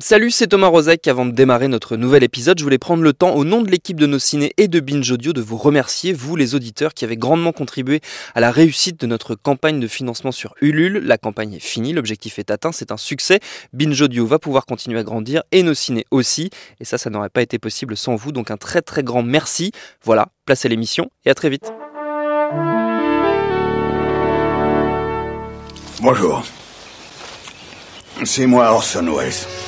Salut, c'est Thomas Rozek. Avant de démarrer notre nouvel épisode, je voulais prendre le temps, au nom de l'équipe de nos ciné et de Binge Audio, de vous remercier, vous les auditeurs, qui avez grandement contribué à la réussite de notre campagne de financement sur Ulule. La campagne est finie, l'objectif est atteint, c'est un succès. Binge Audio va pouvoir continuer à grandir et nos ciné aussi. Et ça, ça n'aurait pas été possible sans vous. Donc un très très grand merci. Voilà, placez l'émission et à très vite. Bonjour. C'est moi Orson Welles.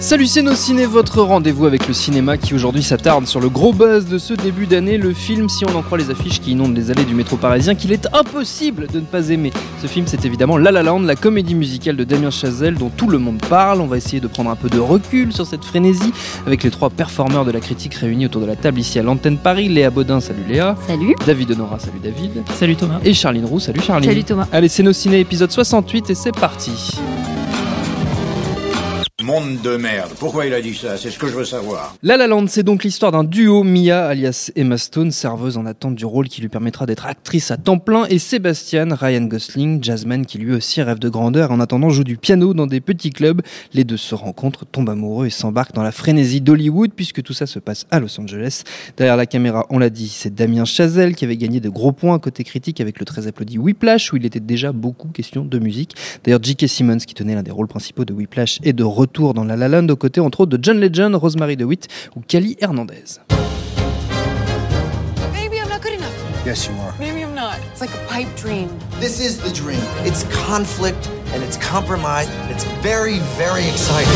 Salut c'est nos ciné, votre rendez-vous avec le cinéma qui aujourd'hui s'attarde sur le gros buzz de ce début d'année, le film si on en croit les affiches qui inondent les allées du métro parisien qu'il est impossible de ne pas aimer. Ce film c'est évidemment La La Land, la comédie musicale de Damien Chazelle dont tout le monde parle. On va essayer de prendre un peu de recul sur cette frénésie avec les trois performeurs de la critique réunis autour de la table ici à l'antenne Paris. Léa Baudin, salut Léa. Salut. David Honora, salut David. Salut Thomas. Et Charline Roux, salut Charline. Salut Thomas. Allez c'est nos ciné épisode 68 et c'est parti. Monde de merde. Pourquoi il a dit ça? C'est ce que je veux savoir. La La Land, c'est donc l'histoire d'un duo, Mia alias Emma Stone, serveuse en attente du rôle qui lui permettra d'être actrice à temps plein, et Sébastien, Ryan Gosling, jazzman qui lui aussi rêve de grandeur, en attendant joue du piano dans des petits clubs. Les deux se rencontrent, tombent amoureux et s'embarquent dans la frénésie d'Hollywood, puisque tout ça se passe à Los Angeles. Derrière la caméra, on l'a dit, c'est Damien Chazelle qui avait gagné de gros points côté critique avec le très applaudi Whiplash, où il était déjà beaucoup question de musique. D'ailleurs, J.K. Simmons, qui tenait l'un des rôles principaux de Whiplash, est de retour dans La La Land aux côtés entre autres de John Legend, Rosemary DeWitt ou Cali Hernandez. Maybe I'm not good enough. Yes, you are. Maybe I'm not. It's like a pipe dream. This is the dream. It's conflict and it's compromise. It's very, very exciting.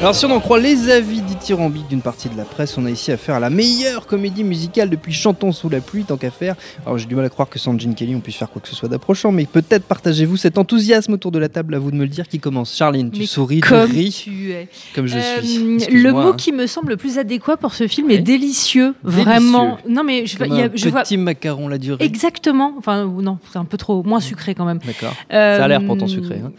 Alors si on en croit les avis dithyrambiques d'une partie de la presse, on a ici affaire à la meilleure comédie musicale depuis Chantons sous la pluie, tant qu'à faire. Alors j'ai du mal à croire que sans Gene Kelly on puisse faire quoi que ce soit d'approchant, mais peut-être partagez-vous cet enthousiasme autour de la table, à vous de me le dire qui commence. Charline, tu Mais souris, tu ris, tu es. comme je Euh, suis. le mot hein. qui me semble le plus adéquat pour ce film Oui. est délicieux, Délicieux. vraiment. Non mais je, Comme y a- un je vois petit macaron la durée. exactement. Enfin non, c'est un peu trop moins sucré quand même. D'accord. Euh, Ça a l'air pourtant sucré. hein.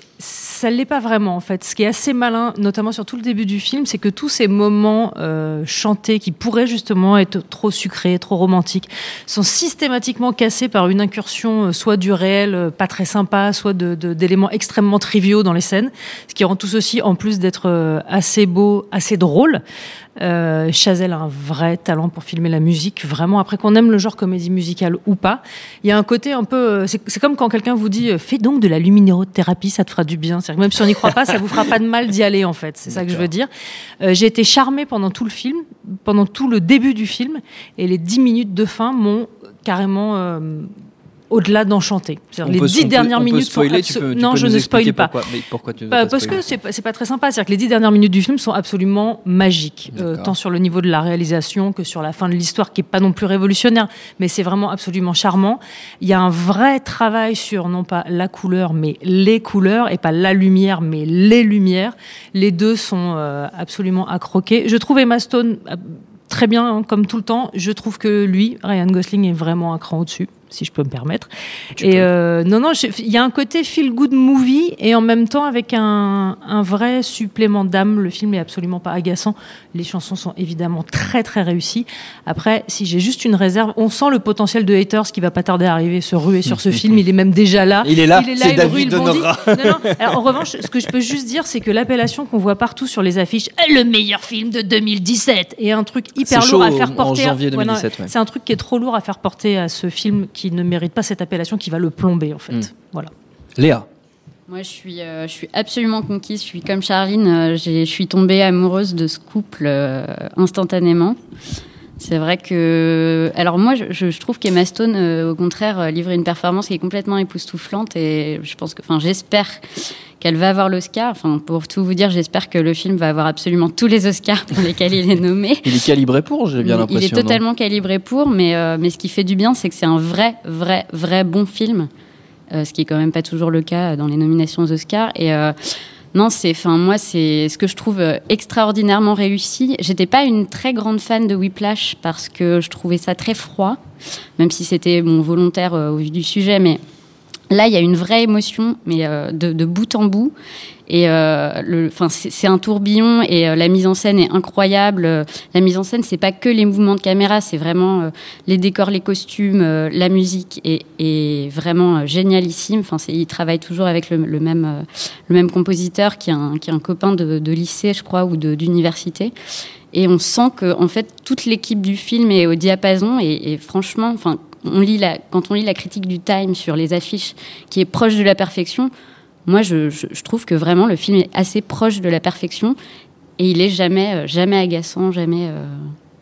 Ça l'est pas vraiment en fait. Ce qui est assez malin, notamment sur tout le début du film, c'est que tous ces moments euh, chantés qui pourraient justement être trop sucrés, trop romantiques, sont systématiquement cassés par une incursion euh, soit du réel euh, pas très sympa, soit de- de- d'éléments extrêmement triviaux dans les scènes, ce qui rend tout ceci en plus d'être euh, assez beau, assez drôle. Euh, Chazelle a un vrai talent pour filmer la musique, vraiment. Après qu'on aime le genre comédie musicale ou pas, il y a un côté un peu. C'est comme quand quelqu'un vous dit fais donc de la luminérothérapie, ça te fera du bien. C'est-à-dire même si on n'y croit pas, ça vous fera pas de mal d'y aller en fait. C'est ça que je veux dire. Euh, J'ai été charmée pendant tout le film, pendant tout le début du film, et les dix minutes de fin m'ont carrément euh, au-delà d'enchanté. On Les dix dernières minutes spoiler, sont tu peux- abso- tu non, peux je ne spoil pas. Pourquoi, mais pourquoi tu veux Bah, pas parce que c'est pas, pas très sympa. C'est-à-dire que les dix dernières minutes du film sont absolument magiques, euh, tant sur le niveau de la réalisation que sur la fin de l'histoire, qui est pas non plus révolutionnaire, mais c'est vraiment absolument charmant. Il y a un vrai travail sur non pas la couleur, mais les couleurs, et pas la lumière, mais les lumières. Les deux sont euh, absolument à croquer. Je trouve Emma Stone euh, très bien, hein, comme tout le temps. Je trouve que lui, Ryan Gosling, est vraiment un cran au-dessus, si je peux me permettre. Tu et euh, non, non, il y a un côté feel good movie et en même temps avec un, un vrai supplément d'âme. Le film est absolument pas agaçant. Les chansons sont évidemment très très réussies. Après, si j'ai juste une réserve, on sent le potentiel de haters qui va pas tarder à arriver, se ruer sur ce film. Il est même déjà là. Il est là, c'est il David le. Honora. Non, non. Alors, en revanche, ce que je peux juste dire, c'est que l'appellation qu'on voit partout sur les affiches, le meilleur film de 2017, est un truc hyper C'est lourd à faire porter. janvier Ouais, non, 2017, ouais. C'est un truc qui est trop lourd à faire porter à ce film qui ne mérite pas cette appellation, qui va le plomber en fait. Mm. Voilà. Léa. Moi, je suis, euh, je suis absolument conquise. Je suis comme Charline. euh, j'ai- je suis tombée amoureuse de ce couple euh, instantanément. C'est vrai que. Alors, moi, je, je trouve qu'Emma Stone, euh, au contraire, euh, livre une performance qui est complètement époustouflante et je pense que. Enfin, j'espère qu'elle va avoir l'Oscar. Enfin, pour tout vous dire, j'espère que le film va avoir absolument tous les Oscars pour lesquels il est nommé. Il est calibré pour, j'ai bien l'impression. Il est totalement calibré pour, mais, euh, mais ce qui fait du bien, c'est que c'est un vrai, vrai, vrai bon film. Euh, ce qui est quand même pas toujours le cas dans les nominations aux Oscars. Et non, c'est, enfin, moi, c'est ce que je trouve euh, extraordinairement réussi. J'étais pas une très grande fan de Whiplash parce que je trouvais ça très froid, même si c'était mon volontaire euh, au vu du sujet, mais Là, il y a une vraie émotion, mais euh, de, bout en bout. Et euh, c'est un tourbillon et euh, la mise en scène est incroyable. La mise en scène, c'est pas que les mouvements de caméra, c'est vraiment les décors, les costumes, la musique est, vraiment génialissime. Enfin, il travaille toujours avec le, même compositeur qui est un copain de, lycée, je crois, ou d'université. Et on sent que en fait toute l'équipe du film est au diapason et, et franchement, enfin, quand on lit la critique du Time sur les affiches, qui est proche de la perfection, moi je trouve que vraiment le film est assez proche de la perfection et il est jamais euh, jamais agaçant, jamais. euh,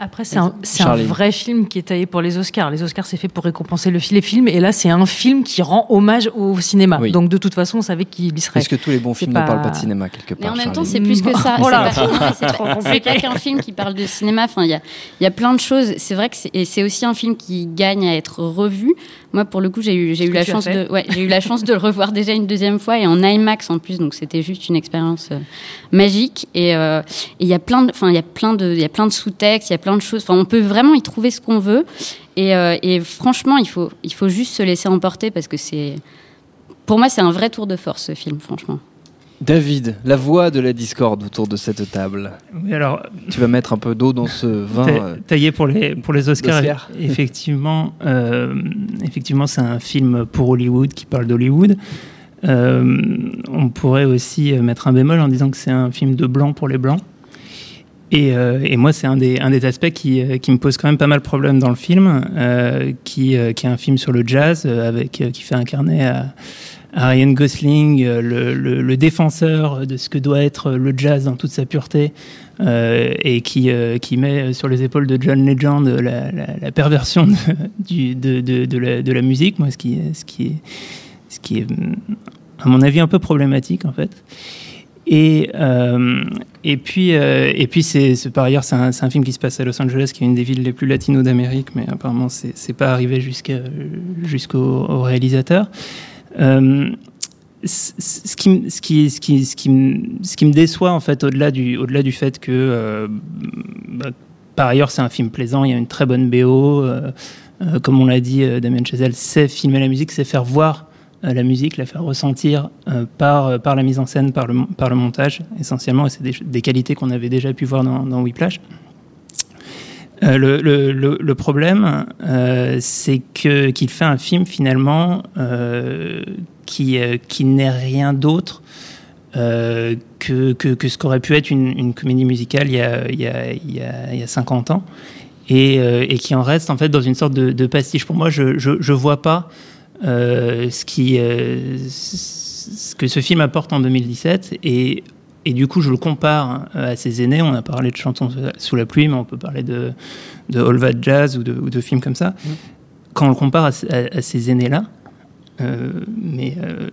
Après, c'est un, c'est un Charlie. vrai film qui est taillé pour les Oscars. Les Oscars, c'est fait pour récompenser le les films. Et là, c'est un film qui rend hommage au cinéma. Oui. Donc, de toute façon, on savait qu'il y serait. Parce que tous les bons C'est films pas- ne parlent pas de cinéma quelque Mais part. en même temps, c'est plus que ça. Oh là. C'est pas- non, mais c'est pas- c'est pas qu'un film qui parle de cinéma. Enfin, il y a, y a plein de choses. C'est vrai que c'est, et c'est aussi un film qui gagne à être revu. Moi, pour le coup, j'ai eu, j'ai eu la chance de, ouais, j'ai eu la chance de le revoir déjà une deuxième fois et en IMAX en plus. Donc, c'était juste une expérience euh, magique. Et euh, et il y a plein de, enfin, il y a plein de, il y a plein de sous-textes, il y a plein de choses. Enfin, on peut vraiment y trouver ce qu'on veut. Et, euh, et franchement, il faut, il faut juste se laisser emporter parce que c'est, pour moi, c'est un vrai tour de force ce film, franchement. David, la voix de la discorde autour de cette table. Oui, alors, Tu vas mettre un peu d'eau dans ce vin. ta- euh, taillé pour les, pour les Oscars, effectivement, euh, effectivement c'est un film pour Hollywood qui parle d'Hollywood. Euh, on pourrait aussi mettre un bémol en disant que c'est un film de blanc pour les blancs. Et, et moi, c'est un des, un des aspects qui, qui me pose quand même pas mal de problèmes dans le film, qui, qui est un film sur le jazz, avec, qui fait incarner à Ryan Gosling, euh, le, défenseur de ce que doit être le jazz dans toute sa pureté, euh, et qui, euh, met sur les épaules de John Legend la, perversion de, la, musique, moi, ce qui, est- à mon avis, un peu problématique en fait. Et, puis, c'est, par ailleurs, c'est un, film qui se passe à Los Angeles, qui est une des villes les plus latino d'Amérique, mais apparemment, c'est, pas arrivé jusqu'au au réalisateur. Ce qui, me déçoit en fait, au-delà du, fait que, euh, bah, par ailleurs, c'est un film plaisant, il y a une très bonne BO. euh, euh, comme on l'a dit, Damien Chazelle sait filmer la musique, c'est faire voir la musique, la faire ressentir par, la mise en scène, par le, montage, essentiellement. Et c'est des, des qualités qu'on avait déjà pu voir dans, dans Whiplash. Euh, le, problème, euh, c'est que qu'il fait un film finalement euh, qui, qui n'est rien d'autre que, que, ce qu'aurait pu être une, comédie musicale il y a, il y a, il y a, il y a 50 ans et, et qui en reste en fait dans une sorte de, de pastiche. Pour moi, je je, je vois pas ce qui ce que ce film apporte en 2017 et et du coup, je le compare euh, à ses aînés. On a parlé de Chantons sous la pluie, mais on peut parler de, de All That Jazz ou de, ou de films comme ça. Quand on le compare à, à- à ces aînés-là, euh, mais euh,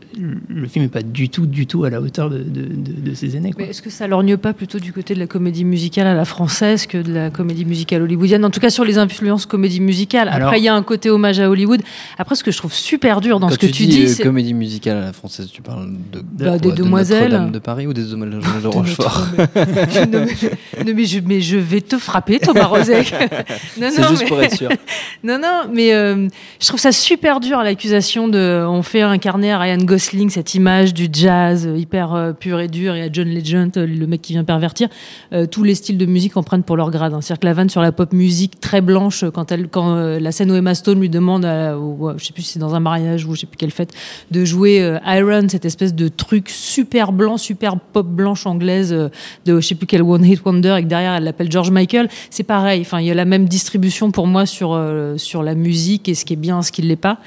le film n'est pas du tout, du tout à la hauteur de, de, de- de ses aînés. quoi. Mais est-ce que ça lorgne pas plutôt du côté de la comédie musicale à la française que de la comédie musicale hollywoodienne? En tout cas, sur les influences comédie musicale. Après, Alors- il y a un côté hommage à Hollywood. Après, ce que je trouve super dur dans ce que tu, tu dis, euh, comédie musicale à la française, tu parles de, Bah, quoi, des de Demoiselles. Notre-Dame de Paris ou des Demoiselles de Rochefort? Non, mais, je, mais je vais te frapper, Thomas Rozek. non, C'est non, juste mais- pour être sûr. Non, non, mais euh, je trouve ça super dur l'accusation de. On fait incarner à Ryan Gosling cette image du jazz euh, hyper euh, pur et dur et à John Legend, euh, le mec qui vient pervertir. Euh, tous les styles de musique en prennent pour leur grade. hein. C'est-à-dire que la vanne sur la pop musique très blanche, euh, quand, elle, quand euh, la scène où Emma Stone lui demande, à, ou, euh, je sais plus si c'est dans un mariage ou je sais plus quelle fête, de jouer euh, Iron, cette espèce de truc super blanc, super pop blanche anglaise euh, de je sais plus quel One Hit Wonder et derrière elle l'appelle George Michael, c'est pareil. Enfin, il y a la même distribution pour moi sur euh, sur la musique et ce qui est bien, ce qui l'est pas.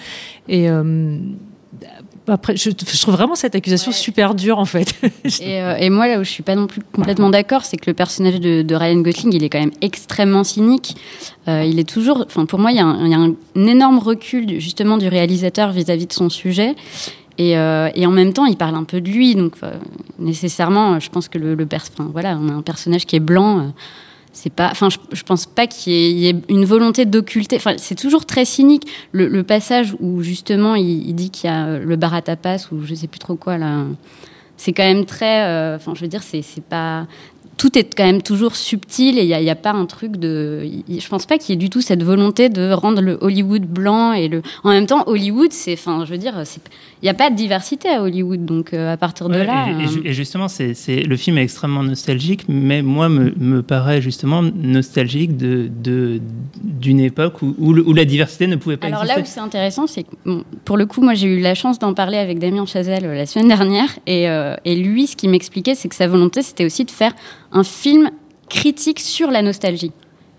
Et euh, après, je, je trouve vraiment cette accusation Ouais. super dure en fait. Et, euh, et moi, là où je suis pas non plus complètement d'accord, c'est que le personnage de, de Ryan Gosling, il est quand même extrêmement cynique. Euh, il est toujours, enfin, pour moi, il y, a un, il y a un énorme recul justement du réalisateur vis-à-vis de son sujet. Et, euh, et en même temps, il parle un peu de lui, donc nécessairement, je pense que le, le pers- voilà, on a un personnage qui est blanc. C'est pas, enfin, je, je pense pas qu'il y, ait- y une volonté d'occulter. Enfin, c'est toujours très cynique. Le, passage où justement il, dit qu'il y a euh, le bar à tapas ou je sais plus trop quoi là c'est quand même très. euh, je veux dire, c'est pas. Tout est quand même toujours subtil et il n'y a, y pas un truc de. il- Je pense pas qu'il y ait du tout cette volonté de rendre le Hollywood blanc et le. En même temps, Hollywood, c'est. Enfin, je veux dire, il n'y a pas de diversité à Hollywood, donc euh, à partir de Ouais, là. et, et justement, c'est, le film est extrêmement nostalgique, mais moi, me, me paraît justement nostalgique de, de, d'une époque où, où, le- où la diversité ne pouvait pas Alors exister. là où c'est intéressant, c'est que bon, pour le coup, moi j'ai eu la chance d'en parler avec Damien Chazelle euh, la semaine dernière, et, euh, et lui, ce qu'il m'expliquait, c'est que sa volonté, c'était aussi de faire un film critique sur la nostalgie.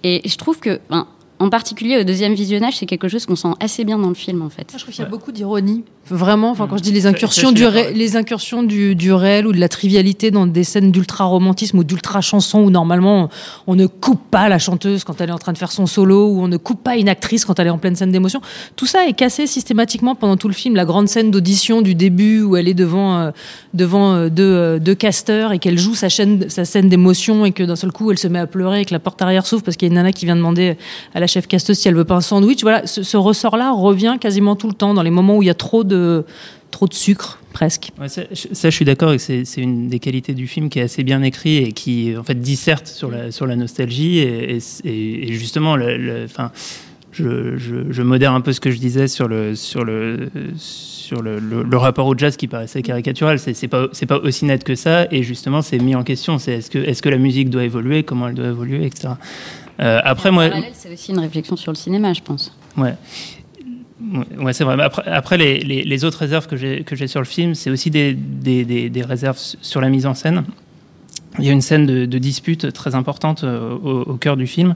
Et je trouve que, ben, en particulier au deuxième visionnage, c'est quelque chose qu'on sent assez bien dans le film, en fait. Je trouve qu'il y a beaucoup d'ironie. Vraiment, enfin, quand je dis les incursions, du, ré- les incursions du, du réel ou de la trivialité dans des scènes d'ultra-romantisme ou d'ultra-chanson où normalement on ne coupe pas la chanteuse quand elle est en train de faire son solo ou on ne coupe pas une actrice quand elle est en pleine scène d'émotion. Tout ça est cassé systématiquement pendant tout le film. La grande scène d'audition du début où elle est devant, euh, devant euh, deux, euh, deux casteurs et qu'elle joue sa, chaîne, sa scène d'émotion et que d'un seul coup elle se met à pleurer et que la porte arrière s'ouvre parce qu'il y a une nana qui vient demander à la chef casteuse si elle veut pas un sandwich. Voilà, ce, ce ressort-là revient quasiment tout le temps dans les moments où il y a trop de, trop de sucre, presque. Ouais, ça, je- ça, je suis d'accord et c'est une des qualités du film qui est assez bien écrit et qui en fait disserte sur la, sur la nostalgie et, et- et justement, le, je, je, je modère un peu ce que je disais sur le, sur le, sur le, le- le rapport au jazz qui paraissait caricatural. C'est pas, c'est pas aussi net que ça et justement, c'est mis en question. C'est est-ce que, est-ce que la musique doit évoluer, comment elle doit évoluer, etc. Euh, après, moi, c'est aussi une réflexion sur le cinéma, je pense. Ouais. Ouais, c'est vrai. Après, les, autres réserves que j'ai sur le film, c'est aussi des, réserves su- sur la mise en scène. Il y a une scène de, dispute très importante euh, au, au cœur du film,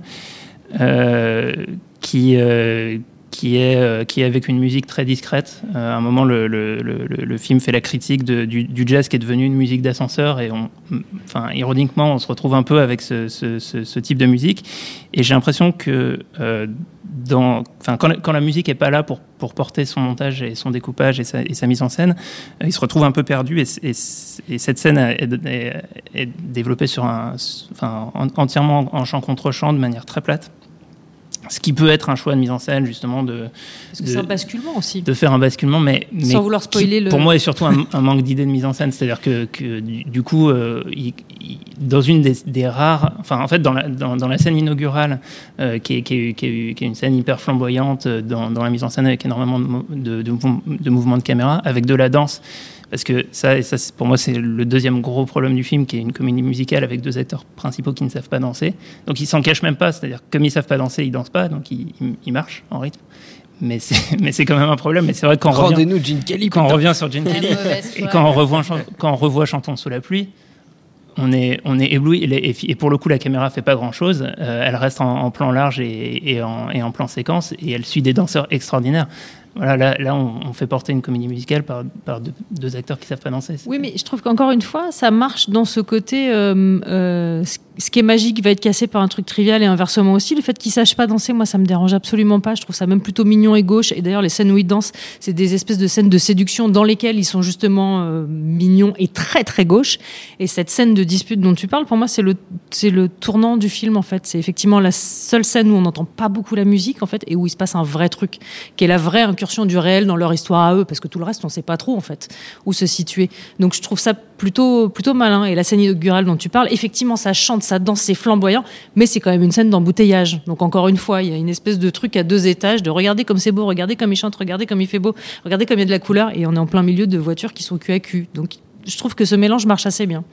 euh, qui, euh, qui, est, euh, qui est avec une musique très discrète. Euh, à un moment, le, film fait la critique du, jazz qui est devenu une musique d'ascenseur, et ironiquement, on se retrouve un peu avec ce, type de musique. Et j'ai l'impression que euh, quand, la- musique est pas là pour, porter son montage et son découpage et sa, mise en scène, il se retrouve un peu perdu. Et, cette scène est, développée sur entièrement en chant contre chant de manière très plate. Ce qui peut être un choix de mise en scène, justement, de, Parce que de- c'est un basculement aussi. de faire un basculement, mais, mais Sans vouloir spoiler qui, le- pour moi est surtout un, un manque d'idée de mise en scène. C'est-à-dire que, que du, coup, euh, il- il- dans une des, des rares, enfin en fait dans la, dans, dans la scène inaugurale, euh, qui, est, qui, est, qui, est, qui est une scène hyper flamboyante euh, dans, dans la mise en scène avec énormément de mouvements de caméra, avec de la danse. Parce que ça, et ça c'est- pour moi, c'est le deuxième gros problème du film, qui est une comédie musicale avec deux acteurs principaux qui ne savent pas danser. Donc ils s'en cachent même pas. C'est-à-dire comme ils savent pas danser, ils dansent pas, donc ils, ils- ils marchent en rythme. Mais c'est, mais c'est quand même un problème. Mais c'est vrai que quand on revient, Rendez-nous Gene Kelly. quand on revient sur Gene Kelly et quand on revoit, quand on revoit Chantons sous la pluie, on est, on est ébloui. Et, pour le coup, la caméra fait pas grand chose. elle reste en, en plan large et, et en, et en plan séquence et elle suit des danseurs extraordinaires. Voilà, là, là on, on fait porter une comédie musicale par, par deux, deux acteurs qui savent pas danser. Oui, mais je trouve qu'encore une fois, ça marche dans ce côté. euh, euh, ce- qui est magique va être cassé par un truc trivial et inversement aussi. Le fait qu'ils sachent pas danser, moi, ça me dérange absolument pas. Je trouve ça même plutôt mignon et gauche. Et d'ailleurs, les scènes où ils dansent, c'est des espèces de scènes de séduction dans lesquelles ils sont justement euh, mignons et très très gauche. Et cette scène de dispute dont tu parles, pour moi, c'est le c'est le tournant du film en fait. C'est effectivement la seule scène où on n'entend pas beaucoup la musique en fait et où il se passe un vrai truc, qui est la vraie incursion du réel dans leur histoire à eux, parce que tout le reste, on sait pas trop en fait où se situer. Donc je trouve ça plutôt plutôt malin. Et la scène inaugurale dont tu parles, effectivement, ça chante, ça danse, c'est flamboyant, mais c'est quand même une scène d'embouteillage. Donc encore une fois, il y a une espèce de truc à deux étages, de regarder comme c'est beau, regarder comme il chante, regarder comme il fait beau, regarder comme il y a de la couleur, et on est en plein milieu de voitures qui sont cul à cul. Donc je trouve que ce mélange marche assez bien.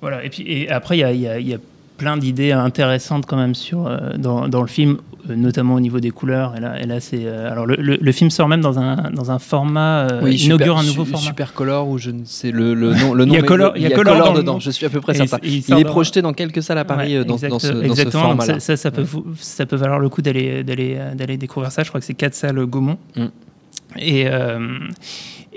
Voilà, et puis et après, il y a plein d'idées intéressantes quand même sur, euh, dans, dans le film, euh, notamment au niveau des couleurs. Et là, et là c'est. euh, alors, le, le- le film sort même dans un, dans un format. Oui, inaugure super, un nouveau su- format. Super Color ou je ne sais le, le nom. Le Il y a nom, Color- il y a Color le dedans. nom. Je suis à peu près certain. il- il est dans- projeté dans quelques salles à Paris Ouais, dans, exact- dans ce, ce exactement. Donc format-là. ça, ça, ça peut, vous- ça peut valoir le coup d'aller d'aller d'aller découvrir ça. Je crois que c'est quatre salles Gaumont. Mm. Et euh,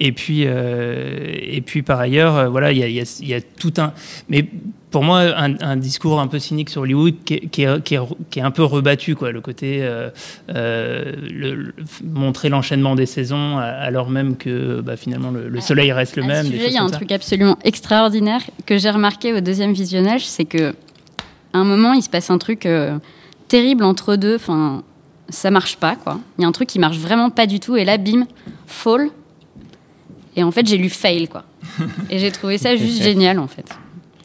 Et puis, euh, et puis par ailleurs, euh, voilà, il y a, il y a- y a tout un. Mais pour moi, un, un discours un peu cynique sur Hollywood qui est, qui est- qui est- qui est un peu rebattu, quoi. Le côté euh, euh, le- le- montrer l'enchaînement des saisons, a- alors même que bah, finalement le, le soleil reste le À même. il y a un ça. truc absolument extraordinaire que j'ai remarqué au deuxième visionnage, c'est que à un moment, il se passe un truc euh, terrible entre deux. Enfin, ça marche pas, quoi. Il y a un truc qui marche vraiment pas du tout, et là, bim, fall. Et en fait, j'ai lu fail, quoi. Et j'ai trouvé ça juste génial, en fait.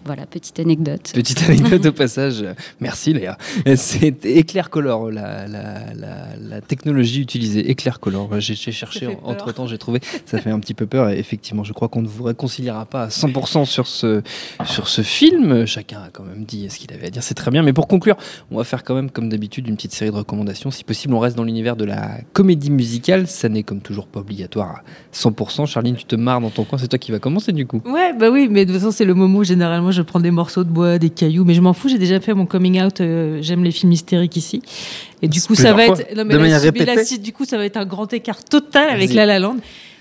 Voilà, petite anecdote. Petite anecdote au passage. Merci Léa. C'est Éclair Color, la, la, la, la technologie utilisée. Éclair Color. J'ai cherché fait peur. entre temps, j'ai trouvé. Ça fait un petit peu peur. Et effectivement, je crois qu'on ne vous réconciliera pas à 100% sur ce, sur ce film. Chacun a quand même dit ce qu'il avait à dire. C'est très bien. Mais pour conclure, on va faire quand même, comme d'habitude, une petite série de recommandations. Si possible, on reste dans l'univers de la comédie musicale. Ça n'est comme toujours pas obligatoire à 100%. Charline, tu te marres dans ton coin. C'est toi qui va commencer du coup. Ouais, bah oui, mais de toute façon, c'est le moment où généralement je prends des morceaux de bois, des cailloux, mais je m'en fous, j'ai déjà fait mon coming out, euh, j'aime les films hystériques ici. Et du coup, ça va fois, être. Non, de mais là, mais là, du coup, ça va être un grand écart total avec. La La Land.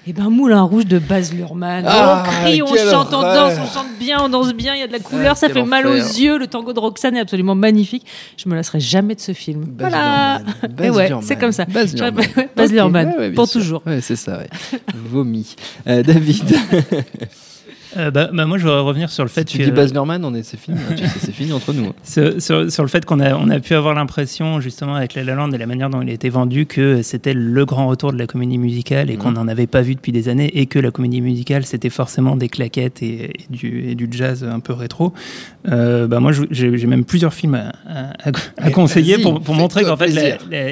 Et ben, Moulin Rouge de Baz Luhrmann. Ah, on crie, on chante, on danse, on chante bien, on danse bien, il y a de la couleur, Ah, ça quel fait mal aux yeux. Le tango de Roxane est absolument magnifique. Je me lasserai jamais de ce film. Baz voilà. Baz ouais, Luhrmann. c'est comme ça. Baz Luhrmann. ouais, Baz ouais, ouais, pour sûr. toujours. Ouais, c'est ça, ouais. Vomi. Euh, David, Euh, bah, bah, moi, je voudrais revenir sur le fait tu que dis Baz Luhrmann, on est, c'est fini. hein, tu sais, c'est fini entre nous. hein. sur, sur- sur le fait qu'on a, on a pu avoir l'impression, justement, avec La La Land et la manière dont il a été vendu, que c'était le grand retour de la comédie musicale et qu'on Mhm. n'en avait pas vu depuis des années et que la comédie musicale, c'était forcément des claquettes et, et du, et du jazz un peu rétro. Euh, bah, moi, j'ai même plusieurs films à, à- à- à Eh, conseiller pour, pour montrer qu'en fait,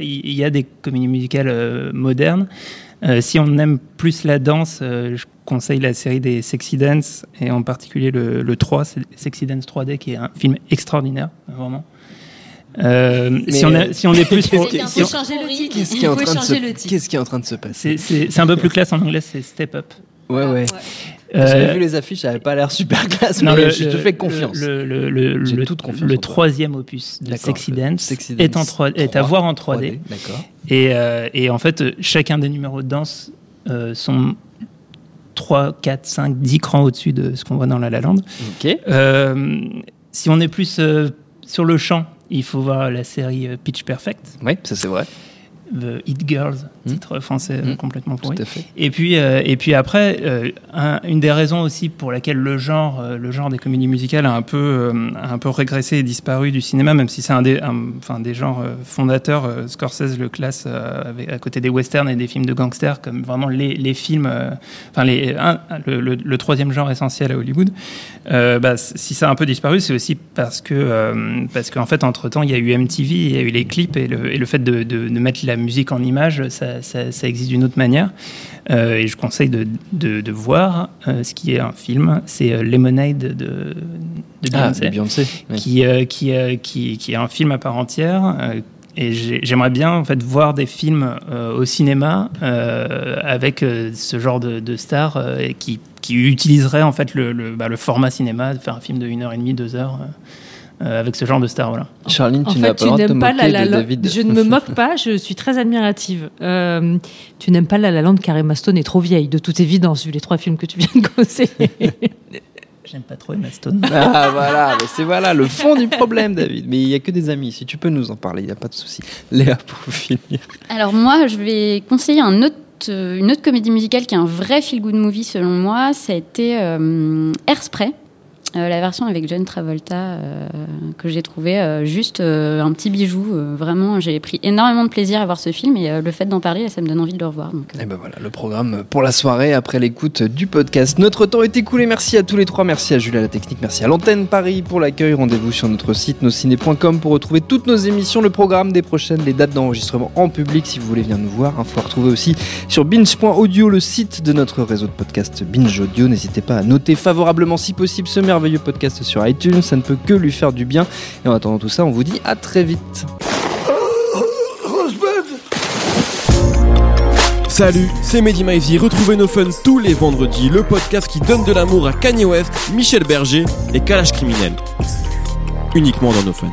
il y a des comédies musicales euh, modernes. Euh, si on aime plus la danse, euh, je conseille la série des Sexy Dance et en particulier le, le 3, c'est Sexy Dance 3D, qui est un film extraordinaire, vraiment. Euh, si, on a- si on est plus pour, Qu'est-ce qui, est Il en faut train de se... changer le titre. Qu'est-ce qui est en train de se passer? C'est c'est- c'est un peu plus classe en anglais, c'est Step Up. Ouais, ouais. Euh, J'avais vu les affiches, ça avait pas l'air super classe, non, mais le- je te fais confiance. Le, le, le, toute confiance troisième opus de Sexy Dance, Sexy est, en Dance 3, est à 3, voir en 3D. D'accord. Et, euh, et en fait, chacun des numéros de danse euh, sont 3, 4, 5, 10 crans au-dessus de ce qu'on voit dans La La Land. Ok. Euh, si on est plus euh, sur le chant, il faut voir la série euh, Pitch Perfect, Oui, ça c'est vrai. The Hit Girls, Mm. titre français euh, Mm. complètement pourri. Tout à fait. Et puis, euh, et puis après, euh, un- une des raisons aussi pour laquelle le genre, euh, le genre des comédies musicales a un peu, a un peu régressé et disparu du cinéma, même si c'est un des, enfin des genres fondateurs. Scorsese le classe avec- à côté des westerns et des films de gangsters comme vraiment les, les films, enfin les, un- le, le- le troisième genre essentiel à Hollywood. Bah, si ça a un peu disparu, c'est aussi parce que parce qu'en fait entre temps il y a eu MTV, il y a eu les clips et le, et le fait de, de- de mettre la musique en image, ça, ça- ça existe d'une autre manière. Euh, et je conseille de, de- de voir euh, ce qui est un film, c'est euh, Lemonade de, de Ah, Beyoncé, c'est Beyoncé. oui. qui, qui, qui, qui est un film à part entière. et j'ai- j'aimerais bien en fait voir des films euh, au cinéma euh, avec euh, ce genre de, de stars qui, qui utiliseraient en fait le, le, bah, le format cinéma, de faire un film de 1h30, 2 heures euh, avec ce genre de stars. Voilà. Charline, tu n'as pas tu le droit pas la La de Land. David. Je ne me moque pas, je suis très admirative. Euh, tu n'aimes pas La La Land car Emma Stone est trop vieille, de toute évidence, vu les trois films que tu viens de conseiller. J'aime pas trop Emma Stone. Ah voilà, c'est voilà le fond du problème, David. Mais il y a que des amis. Si tu peux nous en parler, il n'y a pas de souci. Léa, pour finir. Alors moi, je vais conseiller un autre, euh, une autre comédie musicale qui est un vrai feel-good movie selon moi. Ça a été euh, Airspray, euh, la version avec John Travolta euh, que j'ai trouvé euh, juste un petit bijou. Vraiment, j'ai pris énormément de plaisir à voir ce film et le fait d'en parler, ça me donne envie de le revoir. Et ben voilà, le programme pour la soirée après l'écoute du podcast. Notre temps est écoulé. Merci à tous les trois. Merci à Jules la technique. Merci à l'antenne Paris pour l'accueil. Rendez-vous sur notre site nosciné.com pour retrouver toutes nos émissions, le programme des prochaines, les dates d'enregistrement en public si vous voulez venir nous voir. Info à retrouver aussi sur binge.audio, le site de notre réseau de podcast Binge Audio. N'hésitez pas à noter favorablement si possible ce merveilleux podcast sur iTunes. Ça ne peut que lui faire du bien. Et en attendant tout ça, on vous dit à très vite. Salut, c'est Mehdi Maizy. Retrouvez nos fun tous les vendredis, le podcast qui donne de l'amour à Kanye West, Michel Berger et Kalash Criminel. Uniquement dans nos fun.